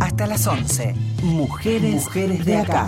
Hasta las 11. Mujeres, Mujeres de acá.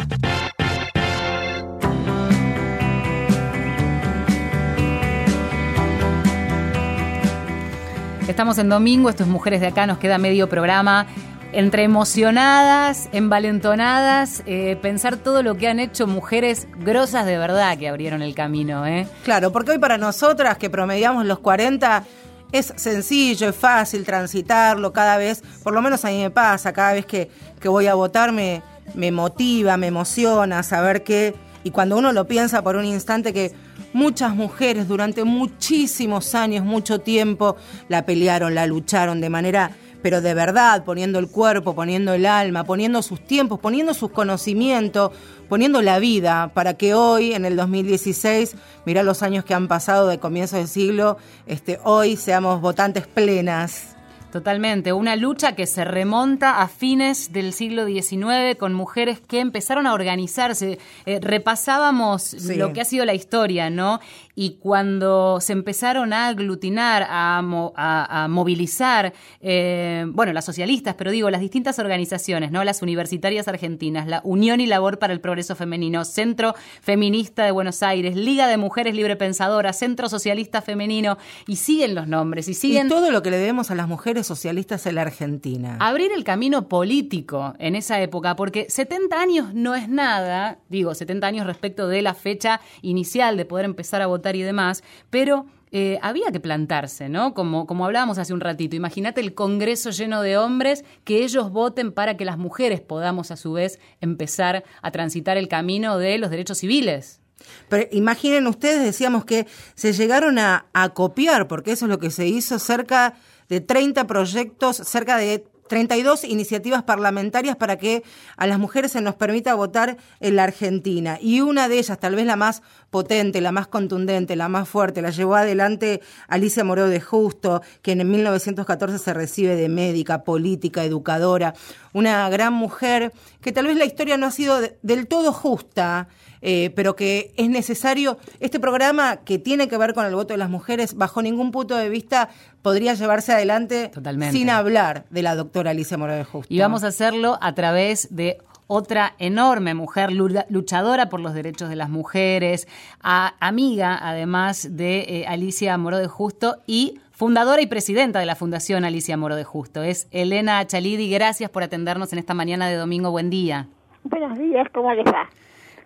Estamos en domingo, esto es Mujeres de acá, nos queda medio programa entre emocionadas, envalentonadas, eh, pensar todo lo que han hecho mujeres grosas de verdad que abrieron el camino. ¿eh? Claro, porque hoy para nosotras que promediamos los 40 es sencillo, es fácil transitarlo cada vez, por lo menos a mí me pasa, cada vez que, que voy a votar me, me motiva, me emociona saber que, y cuando uno lo piensa por un instante que muchas mujeres durante muchísimos años, mucho tiempo, la pelearon, la lucharon de manera pero de verdad, poniendo el cuerpo, poniendo el alma, poniendo sus tiempos, poniendo sus conocimientos, poniendo la vida para que hoy, en el 2016, mira los años que han pasado de comienzo del siglo, este, hoy seamos votantes plenas. Totalmente, una lucha que se remonta a fines del siglo XIX con mujeres que empezaron a organizarse. Eh, repasábamos lo que ha sido la historia, ¿no? Y cuando se empezaron a aglutinar, a, a, movilizar, eh, bueno, las socialistas, pero digo, las distintas organizaciones, ¿no? Las universitarias argentinas, la Unión y Labor para el Progreso Femenino, Centro Feminista de Buenos Aires, Liga de Mujeres Libre Pensadoras, Centro Socialista Femenino, y siguen los nombres, y siguen... Y todo lo que le debemos a las mujeres socialistas en la Argentina. Abrir el camino político en esa época, porque 70 años no es nada, digo, 70 años respecto de la fecha inicial de poder empezar a votar y demás, pero eh, había que plantarse, ¿no? Como, como hablábamos hace un ratito. Imagínate el Congreso lleno de hombres, que ellos voten para que las mujeres podamos a su vez empezar a transitar el camino de los derechos civiles. Pero imaginen ustedes, decíamos que se llegaron a, a copiar, porque eso es lo que se hizo, cerca de 30 proyectos, cerca de 32 iniciativas parlamentarias para que a las mujeres se nos permita votar en la Argentina. Y una de ellas, tal vez la más potente, la más contundente, la más fuerte, la llevó adelante Alicia Moró de Justo, quien en 1914 se recibe de médica, política, educadora, una gran mujer que tal vez la historia no ha sido del todo justa eh, pero que es necesario, este programa que tiene que ver con el voto de las mujeres, bajo ningún punto de vista podría llevarse adelante sin hablar de la doctora Alicia Morales Justo. Y vamos a hacerlo a través de otra enorme mujer luchadora por los derechos de las mujeres, amiga además de eh, Alicia Moro de Justo y fundadora y presidenta de la Fundación Alicia Moro de Justo. Es Elena Chalidi. Gracias por atendernos en esta mañana de domingo. Buen día. Buenos días, ¿cómo les va?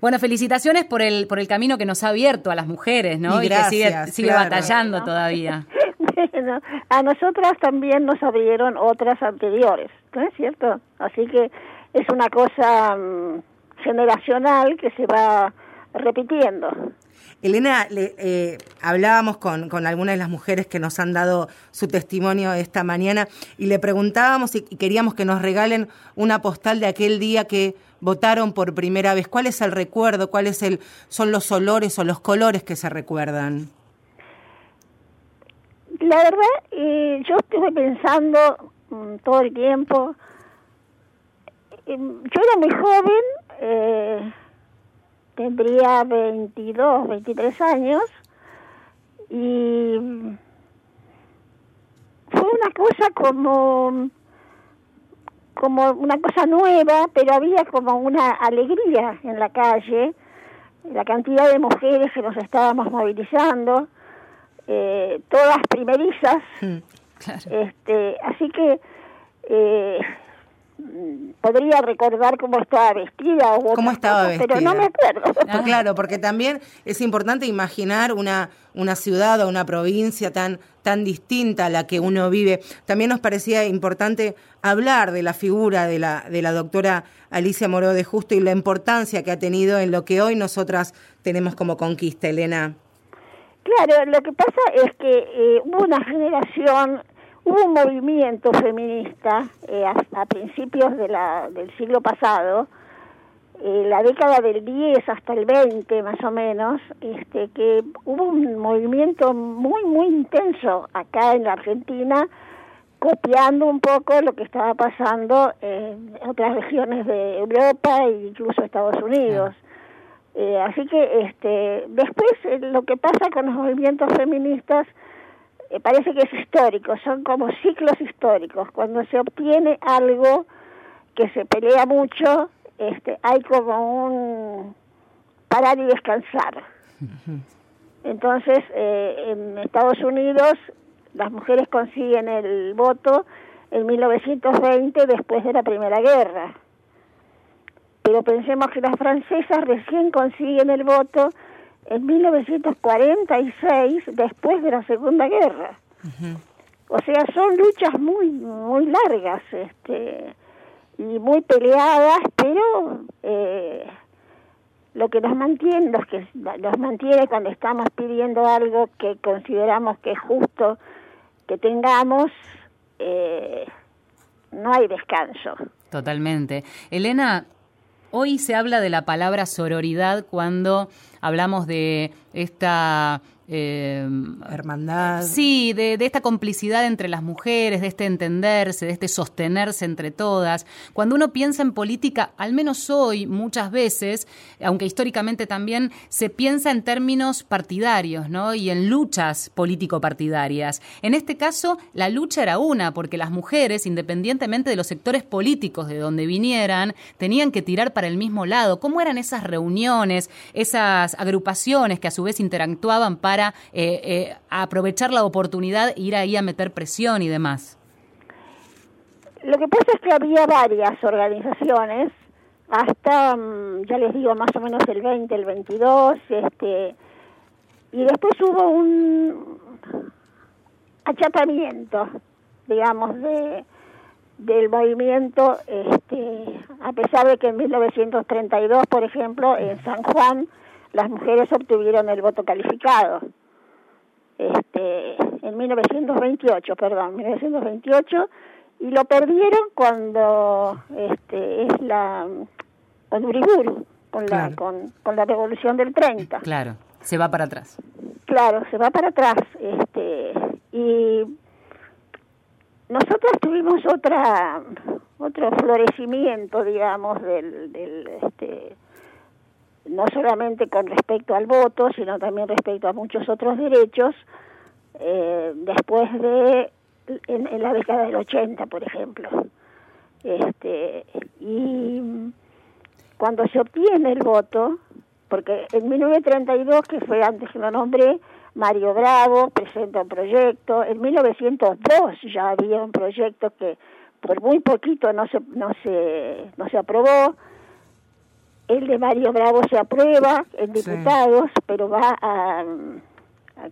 Bueno, felicitaciones por el, por el camino que nos ha abierto a las mujeres, ¿no? Y, que sigue, sigue batallando todavía. bueno, a nosotras también nos abrieron otras anteriores, ¿no es cierto? Así que es una cosa mm, generacional que se va repitiendo. Elena, le, eh, hablábamos con, con, algunas de las mujeres que nos han dado su testimonio esta mañana y le preguntábamos y queríamos que nos regalen una postal de aquel día que votaron por primera vez. ¿Cuál es el recuerdo? ¿Cuáles el, son los olores o los colores que se recuerdan? La verdad, eh, yo estuve pensando mm, todo el tiempo. yo era muy joven. Tendría 22, 23 años y fue una cosa como como una cosa nueva, pero había como una alegría en la calle, la cantidad de mujeres que nos estábamos movilizando, eh, todas primerizas, mm, este, así que eh, podría recordar cómo estaba vestida o cómo estaba vestida pero no me acuerdo. Ah, claro porque también es importante imaginar una una ciudad o una provincia tan tan distinta a la que uno vive. También nos parecía importante hablar de la figura de la de la doctora Alicia Moró de Justo y la importancia que ha tenido en lo que hoy nosotras tenemos como conquista Elena. Claro, lo que pasa es que eh, hubo una generación Hubo un movimiento feminista eh, a, principios de la, del siglo pasado, eh, la década del 10 hasta el 20 más o menos, este, que hubo un movimiento muy, muy intenso acá en la Argentina, copiando un poco lo que estaba pasando en otras regiones de Europa e incluso Estados Unidos. Eh, así que este, después eh, lo que pasa con los movimientos feministas eh, parece que es histórico, son como ciclos históricos. Cuando se obtiene algo que se pelea mucho, este, hay como un parar y descansar. Entonces, eh, en Estados Unidos las mujeres consiguen el voto en 1920 después de la Primera Guerra. Pero pensemos que las francesas recién consiguen el voto en 1946 después de la Segunda Guerra. O sea, son luchas muy muy largas este y muy peleadas, pero eh, lo que nos mantiene, los que nos mantiene cuando estamos pidiendo algo que consideramos que es justo que tengamos, eh, no hay descanso. Totalmente. Elena, hoy se habla de la palabra sororidad cuando hablamos de esta eh, Hermandad. Sí, de, esta complicidad entre las mujeres, de este entenderse, de este sostenerse entre todas. Cuando uno piensa en política, al menos hoy, muchas veces, aunque históricamente también, se piensa en términos partidarios, ¿no? Y en luchas político-partidarias. En este caso, la lucha era una, porque las mujeres, independientemente de los sectores políticos de donde vinieran, tenían que tirar para el mismo lado. ¿Cómo eran esas reuniones, esas agrupaciones que a su vez interactuaban para eh, eh, aprovechar la oportunidad, ir ahí a meter presión y demás? Lo que pasa es que había varias organizaciones, hasta, mm, ya les digo, más o menos el 20, el 22, este, y después hubo un achatamiento, digamos, de del movimiento, este, a pesar de que en 1932, por ejemplo, en San Juan, las mujeres obtuvieron el voto calificado. Este, en 1928, perdón, 1928, y lo perdieron cuando este, es la con Uriburu, con la con, con la revolución del 30. Claro, se va para atrás. Claro, se va para atrás, este, y nosotros tuvimos otra otro florecimiento, digamos, del, del este, no solamente con respecto al voto, sino también respecto a muchos otros derechos, eh, después de, en, la década del 80, por ejemplo. Este, y cuando se obtiene el voto, porque en 1932, que fue antes que lo nombré, Mario Bravo presenta un proyecto, en 1902 ya había un proyecto que por muy poquito no se, no se, no se aprobó, el de Mario Bravo se aprueba en diputados, pero va a,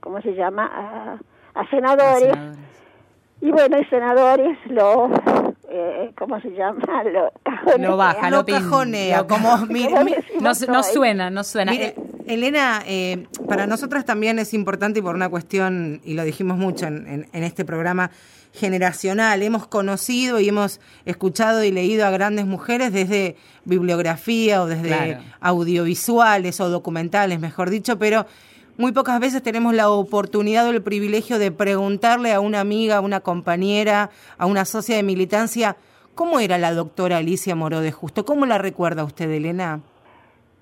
¿cómo se llama? A, senadores. Y bueno, y senadores lo, eh, ¿cómo se llama? Lo, lo baja, lo, cajonea, como no, suena, no suena. Elena, eh, para nosotras también es importante y por una cuestión, y lo dijimos mucho en, en este programa, generacional. Hemos conocido y hemos escuchado y leído a grandes mujeres desde bibliografía o desde audiovisuales o documentales, mejor dicho, pero muy pocas veces tenemos la oportunidad o el privilegio de preguntarle a una amiga, a una compañera, a una socia de militancia, ¿cómo era la doctora Alicia Moró de Justo? ¿Cómo la recuerda usted, Elena?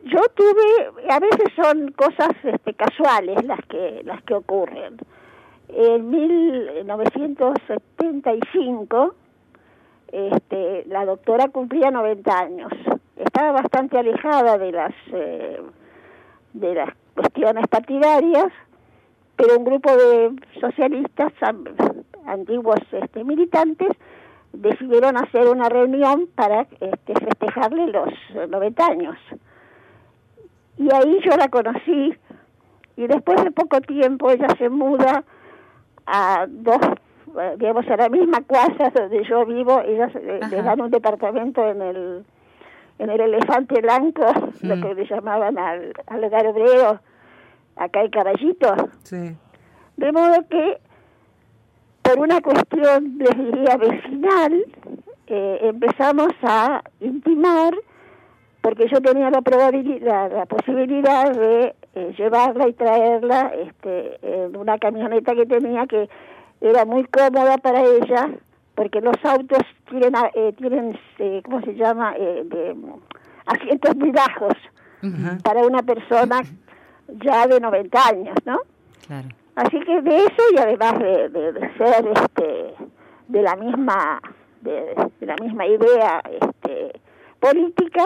Yo tuve, a veces son cosas este, casuales las que, las que ocurren. En 1975, este, la doctora cumplía 90 años. Estaba bastante alejada de las, eh, de las cuestiones partidarias, pero un grupo de socialistas, antiguos este, militantes, decidieron hacer una reunión para este, festejarle los 90 años. Y ahí yo la conocí y después de poco tiempo ella se muda a dos, eh, digamos, a la misma casa donde yo vivo, ellas eh, le dan un departamento en el en el elefante blanco, lo mm. que le llamaban al, al hogar obrero, acá hay caballito. Sí. De modo que, por una cuestión, les diría, vecinal, eh, empezamos a intimar, porque yo tenía la probabilidad, la posibilidad de eh, llevarla y traerla este, en una camioneta que tenía que era muy cómoda para ella porque los autos tienen, eh, tienen eh, ¿cómo se llama? De, asientos muy bajos para una persona ya de 90 años, ¿no? Claro. Así que de eso y además de, de, ser este, de la misma de, la misma idea este, política,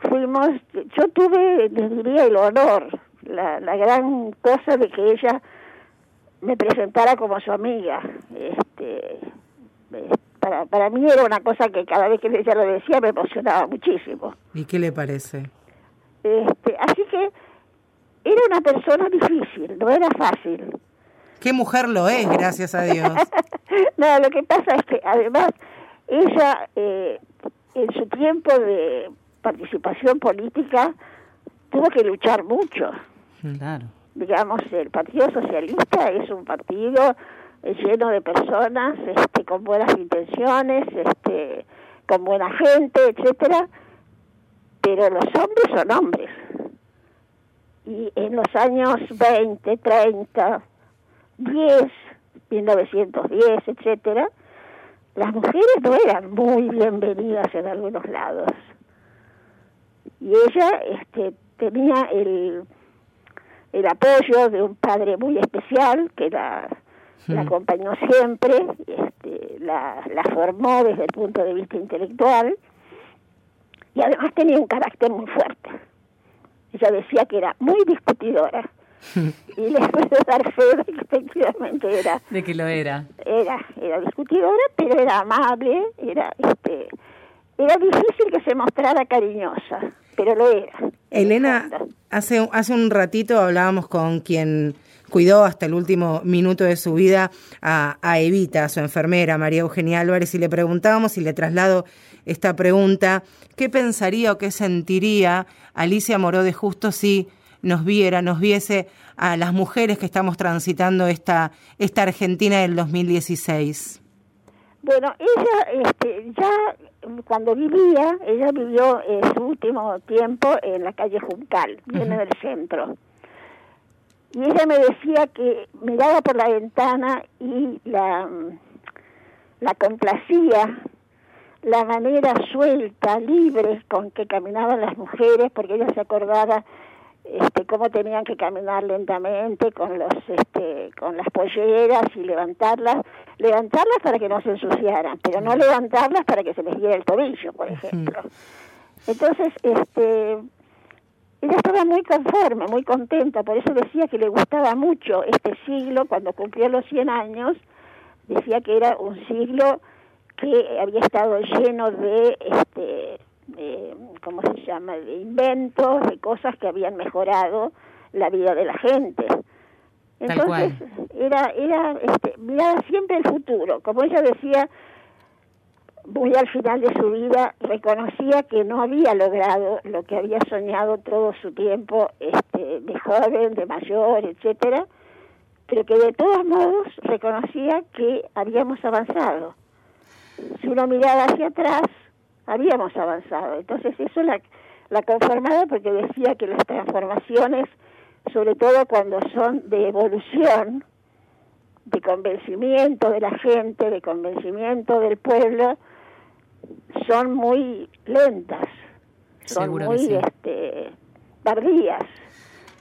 fuimos, yo tuve, les diría, el honor, la, la gran cosa de que ella me presentara como su amiga. Este, para, para mí era una cosa que cada vez que ella lo decía me emocionaba muchísimo. ¿Y qué le parece? Este, así que era una persona difícil, no era fácil. ¿Qué mujer lo es, gracias a Dios? no, lo que pasa es que además ella eh, en su tiempo de participación política tuvo que luchar mucho. Claro. Digamos, el Partido Socialista es un partido lleno de personas este, con buenas intenciones, este, con buena gente, etcétera, pero los hombres son hombres. Y en los años 20, 30, 10, 1910, etcétera, las mujeres no eran muy bienvenidas en algunos lados. Y ella este, tenía el, el apoyo de un padre muy especial que la, la acompañó siempre, este, la, la formó desde el punto de vista intelectual y además tenía un carácter muy fuerte. Ella decía que era muy discutidora y les puedo dar fe de que efectivamente era. De que lo era. Era, era discutidora, pero era amable, era, este, era difícil que se mostrara cariñosa, pero lo era. Elena, hace, hace un ratito hablábamos con quien cuidó hasta el último minuto de su vida a, a Evita, su enfermera, María Eugenia Álvarez, y le preguntábamos y le traslado esta pregunta, ¿qué pensaría o qué sentiría Alicia Moró de Justo si nos viera, nos viese a las mujeres que estamos transitando esta, esta Argentina del 2016? Bueno, ella este, ya cuando vivía, ella vivió eh, su último tiempo en la calle Juncal, viene del centro. Y ella me decía que miraba por la ventana y la, la complacía la manera suelta, libre con que caminaban las mujeres, porque ella se acordaba este, cómo tenían que caminar lentamente con los este, con las polleras y levantarlas levantarlas para que no se ensuciaran pero no levantarlas para que se les diera el tobillo por ejemplo. Entonces este ella estaba muy conforme muy contenta por eso decía que le gustaba mucho este siglo cuando cumplió los 100 años decía que era un siglo que había estado lleno de este de, ¿cómo se llama?, de inventos, de cosas que habían mejorado la vida de la gente. Entonces, era, era, este, miraba siempre el futuro. Como ella decía, muy al final de su vida, reconocía que no había logrado lo que había soñado todo su tiempo, este, de joven, de mayor, etcétera, pero que de todos modos reconocía que habíamos avanzado. Si uno miraba hacia atrás, habíamos avanzado. Entonces eso la, la conformaba porque decía que las transformaciones, sobre todo cuando son de evolución, de convencimiento de la gente, de convencimiento del pueblo, son muy lentas, son muy este, tardías.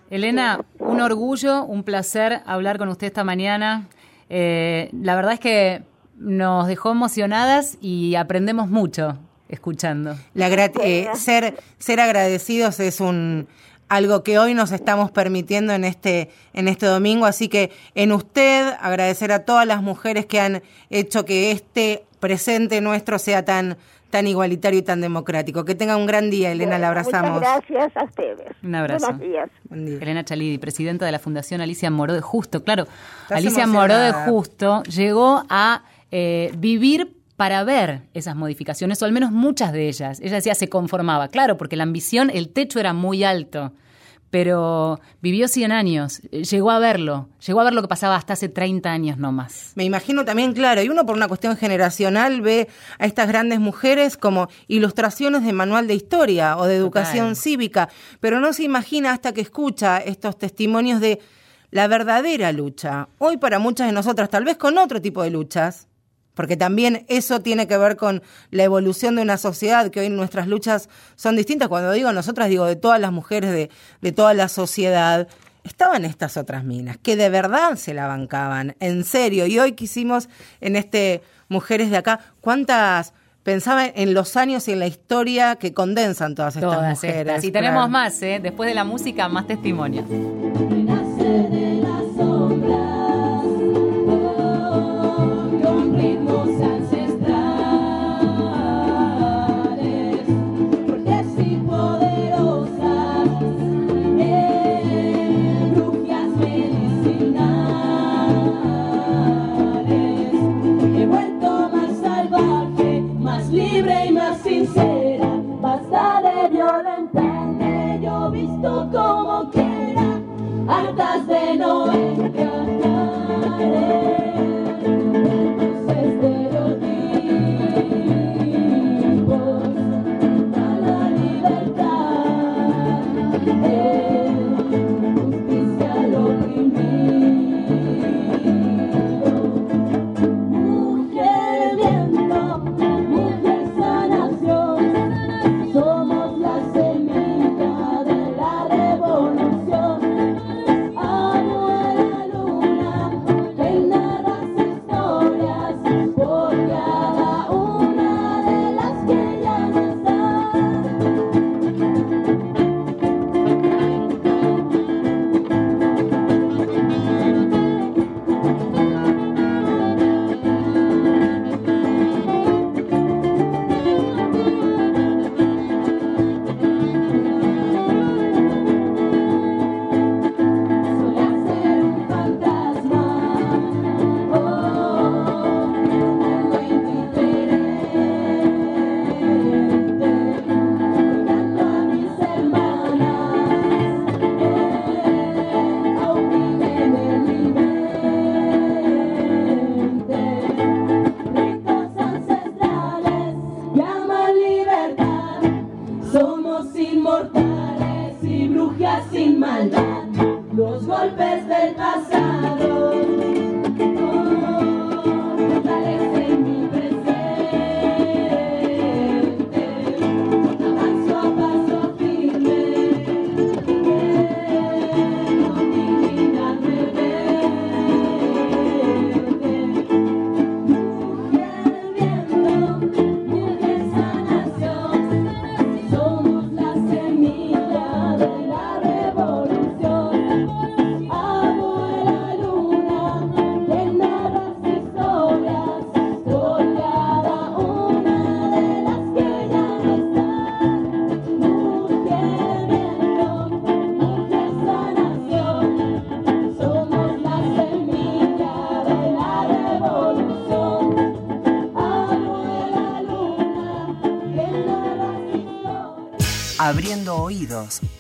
Elena, un orgullo, un placer hablar con usted esta mañana. Eh, la verdad es que nos dejó emocionadas y aprendemos mucho escuchando. La eh, ser, ser agradecidos es un algo que hoy nos estamos permitiendo en este, en este domingo, así que en usted agradecer a todas las mujeres que han hecho que este presente nuestro sea tan, tan igualitario y tan democrático. Que tenga un gran día, Elena, la abrazamos. gracias a ustedes. Un abrazo. Buenos días. Elena Chalidi, presidenta de la Fundación Alicia Moró de Justo. Claro, Alicia Moró de Justo llegó a eh, vivir para ver esas modificaciones, o al menos muchas de ellas. Ella decía, se conformaba, claro, porque la ambición, el techo era muy alto, pero vivió 100 años, llegó a verlo, llegó a ver lo que pasaba hasta hace 30 años no más. Me imagino también, claro, y uno por una cuestión generacional ve a estas grandes mujeres como ilustraciones de manual de historia o de educación cívica, pero no se imagina hasta que escucha estos testimonios de la verdadera lucha. Hoy para muchas de nosotras, tal vez con otro tipo de luchas, porque también eso tiene que ver con la evolución de una sociedad, que hoy nuestras luchas son distintas. Cuando digo nosotras, digo de todas las mujeres de, de toda la sociedad. Estaban estas otras minas, que de verdad se la bancaban, en serio. Y hoy quisimos en este Mujeres de Acá, ¿cuántas pensaba en los años y en la historia que condensan todas estas mujeres. Y tenemos más, ¿eh? después de la música, más testimonios.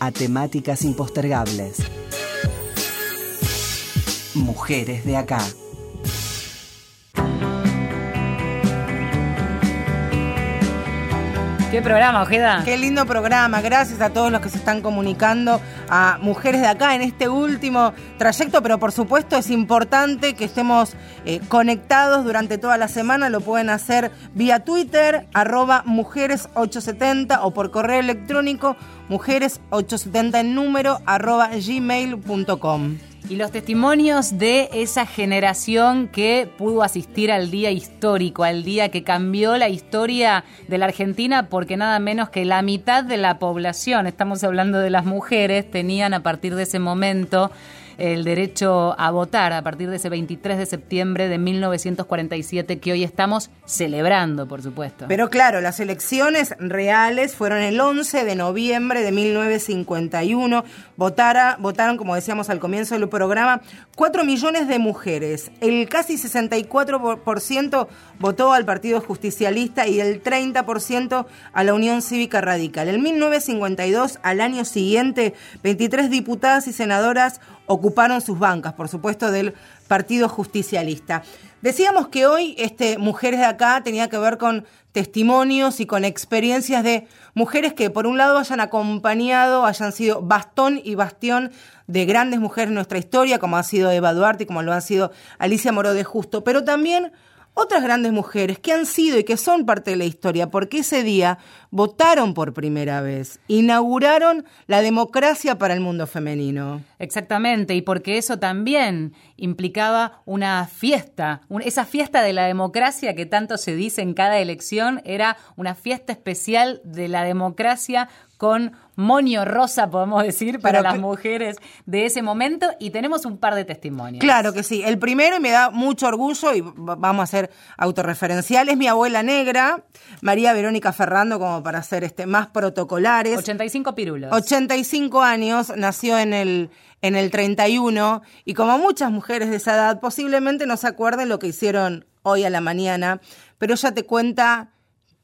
A temáticas impostergables. Mujeres de acá. Qué programa, Ojeda. Qué lindo programa. Gracias a todos los que se están comunicando a mujeres de acá en este último trayecto, pero por supuesto es importante que estemos eh, conectados durante toda la semana. Lo pueden hacer vía Twitter, arroba mujeres870 o por correo electrónico mujeres870 en número arroba gmail.com. Y los testimonios de esa generación que pudo asistir al día histórico, al día que cambió la historia de la Argentina, porque nada menos que la mitad de la población, estamos hablando de las mujeres, tenían a partir de ese momento el derecho a votar a partir de ese 23 de septiembre de 1947 que hoy estamos celebrando, por supuesto. Pero claro, las elecciones reales fueron el 11 de noviembre de 1951. Votara, votaron, como decíamos al comienzo del programa, 4 millones de mujeres. El casi 64% votó al Partido Justicialista y el 30% a la Unión Cívica Radical. En 1952, al año siguiente, 23 diputadas y senadoras ocuparon sus bancas, por supuesto, del Partido Justicialista. Decíamos que hoy este, Mujeres de Acá tenía que ver con testimonios y con experiencias de mujeres que por un lado hayan acompañado, hayan sido bastón y bastión de grandes mujeres en nuestra historia, como ha sido Eva Duarte y como lo ha sido Alicia Moró de Justo, pero también otras grandes mujeres que han sido y que son parte de la historia, porque ese día votaron por primera vez, inauguraron la democracia para el mundo femenino. Exactamente, y porque eso también implicaba una fiesta, esa fiesta de la democracia que tanto se dice en cada elección, era una fiesta especial de la democracia con monio rosa, podemos decir, para las mujeres de ese momento y tenemos un par de testimonios. Claro que sí. El primero, y me da mucho orgullo, y vamos a ser autorreferenciales, mi abuela negra, María Verónica Ferrando, como para ser este, más protocolares. 85 pirulos. 85 años, nació en el, en el 31, y como muchas mujeres de esa edad, posiblemente no se acuerden lo que hicieron hoy a la mañana, pero ella te cuenta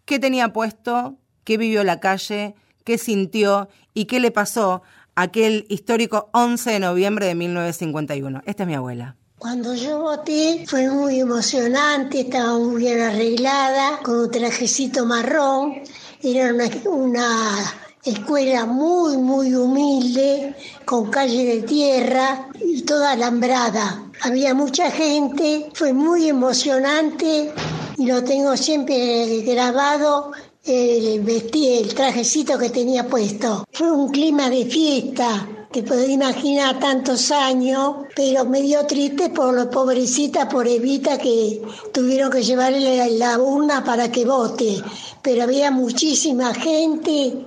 qué tenía puesto, qué vivió en la calle, qué sintió y qué le pasó aquel histórico 11 de noviembre de 1951. Esta es mi abuela. Cuando yo voté fue muy emocionante, estaba muy bien arreglada, con un trajecito marrón. Era una, una escuela muy, muy humilde, con calle de tierra y toda alambrada. Había mucha gente, fue muy emocionante y lo tengo siempre grabado el vestido, el trajecito que tenía puesto. Fue un clima de fiesta, te podés imaginar tantos años, pero me dio triste por lo pobrecita, por Evita, que tuvieron que llevarle la urna para que vote. Pero había muchísima gente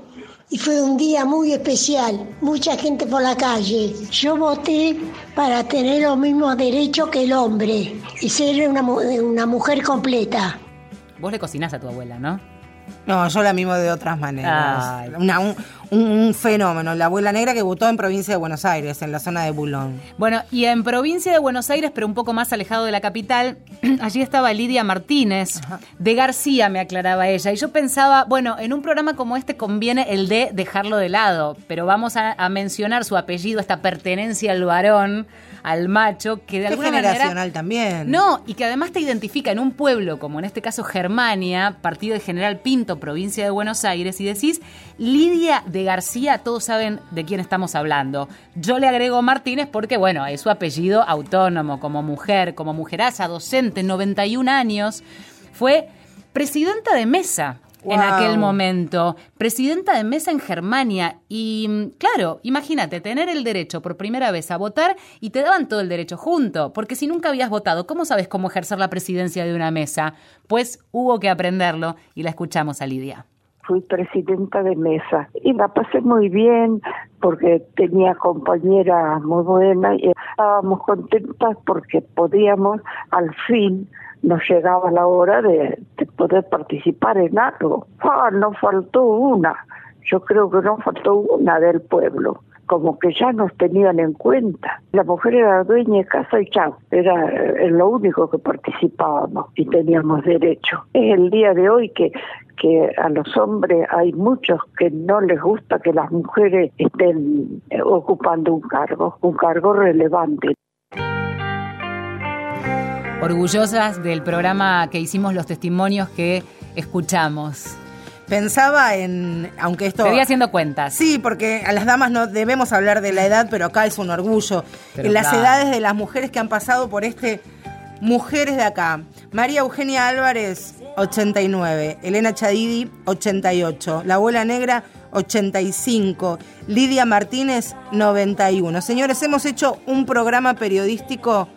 y fue un día muy especial, mucha gente por la calle. Yo voté para tener los mismos derechos que el hombre y ser una, una mujer completa. Vos le cocinás a tu abuela, ¿no? No, yo la mimo de otras maneras. un, fenómeno. La abuela negra que votó en provincia de Buenos Aires, en la zona de Bulón. Bueno, y en provincia de Buenos Aires, pero un poco más alejado de la capital, allí estaba Lidia Martínez. De García, me aclaraba ella. Y yo pensaba, bueno, en un programa como este conviene el de dejarlo de lado, pero vamos a, a mencionar su apellido, esta pertenencia al varón al macho, que de alguna generacional también. No, y que además te identifica en un pueblo, como en este caso Germania, partido de General Pinto, provincia de Buenos Aires, y decís Lidia de García, todos saben de quién estamos hablando. Yo le agrego Martínez porque, bueno, es su apellido autónomo, como mujer, como mujeraza, docente, 91 años. Fue presidenta de mesa en aquel momento, presidenta de mesa en Germania. Y mm, claro, imagínate, tener el derecho por primera vez a votar y te daban todo el derecho junto, porque si nunca habías votado, ¿cómo sabes cómo ejercer la presidencia de una mesa? Pues hubo que aprenderlo y la escuchamos a Lidia fui presidenta de mesa y la pasé muy bien porque tenía compañeras muy buenas y estábamos contentas porque podíamos al fin nos llegaba la hora de, poder participar en algo. Ah, no faltó una, yo creo que no faltó una del pueblo, como que ya nos tenían en cuenta. La mujer era dueña de casa y chao, era lo único que participábamos y teníamos derecho. Es el día de hoy que, que a los hombres hay muchos que no les gusta que las mujeres estén ocupando un cargo, un cargo relevante orgullosas del programa que hicimos, los testimonios que escuchamos. Pensaba en, aunque esto... Voy haciendo cuentas. Sí, porque a las damas no debemos hablar de la edad, pero acá es un orgullo. en las edades de las mujeres que han pasado por este Mujeres de acá. María Eugenia Álvarez, 89. Elena Chadidi, 88. La abuela negra, 85. Lidia Martínez, 91. Señores, hemos hecho un programa periodístico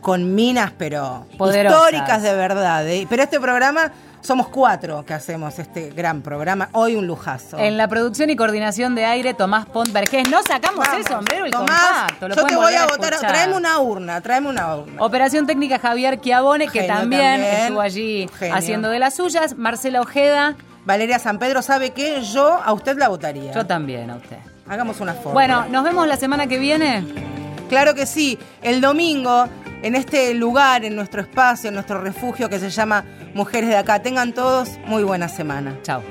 con minas, pero históricas de verdad. ¿eh? Pero este programa somos cuatro que hacemos este gran programa. Hoy un lujazo. En la producción y coordinación de aire, Tomás Pont No sacamos el sombrero y Tomás, yo te voy a, votar. Traeme una urna, traeme una urna. Operación técnica Javier Chiavone, que también, estuvo allí haciendo de las suyas. Marcela Ojeda. Valeria San Pedro, ¿sabe qué? Yo a usted la votaría. Yo también a usted. Hagamos una foto. Bueno, nos vemos la semana que viene. Claro que sí. El domingo en este lugar, en nuestro espacio, en nuestro refugio que se llama Mujeres de Acá. Tengan todos muy buena semana. Chao.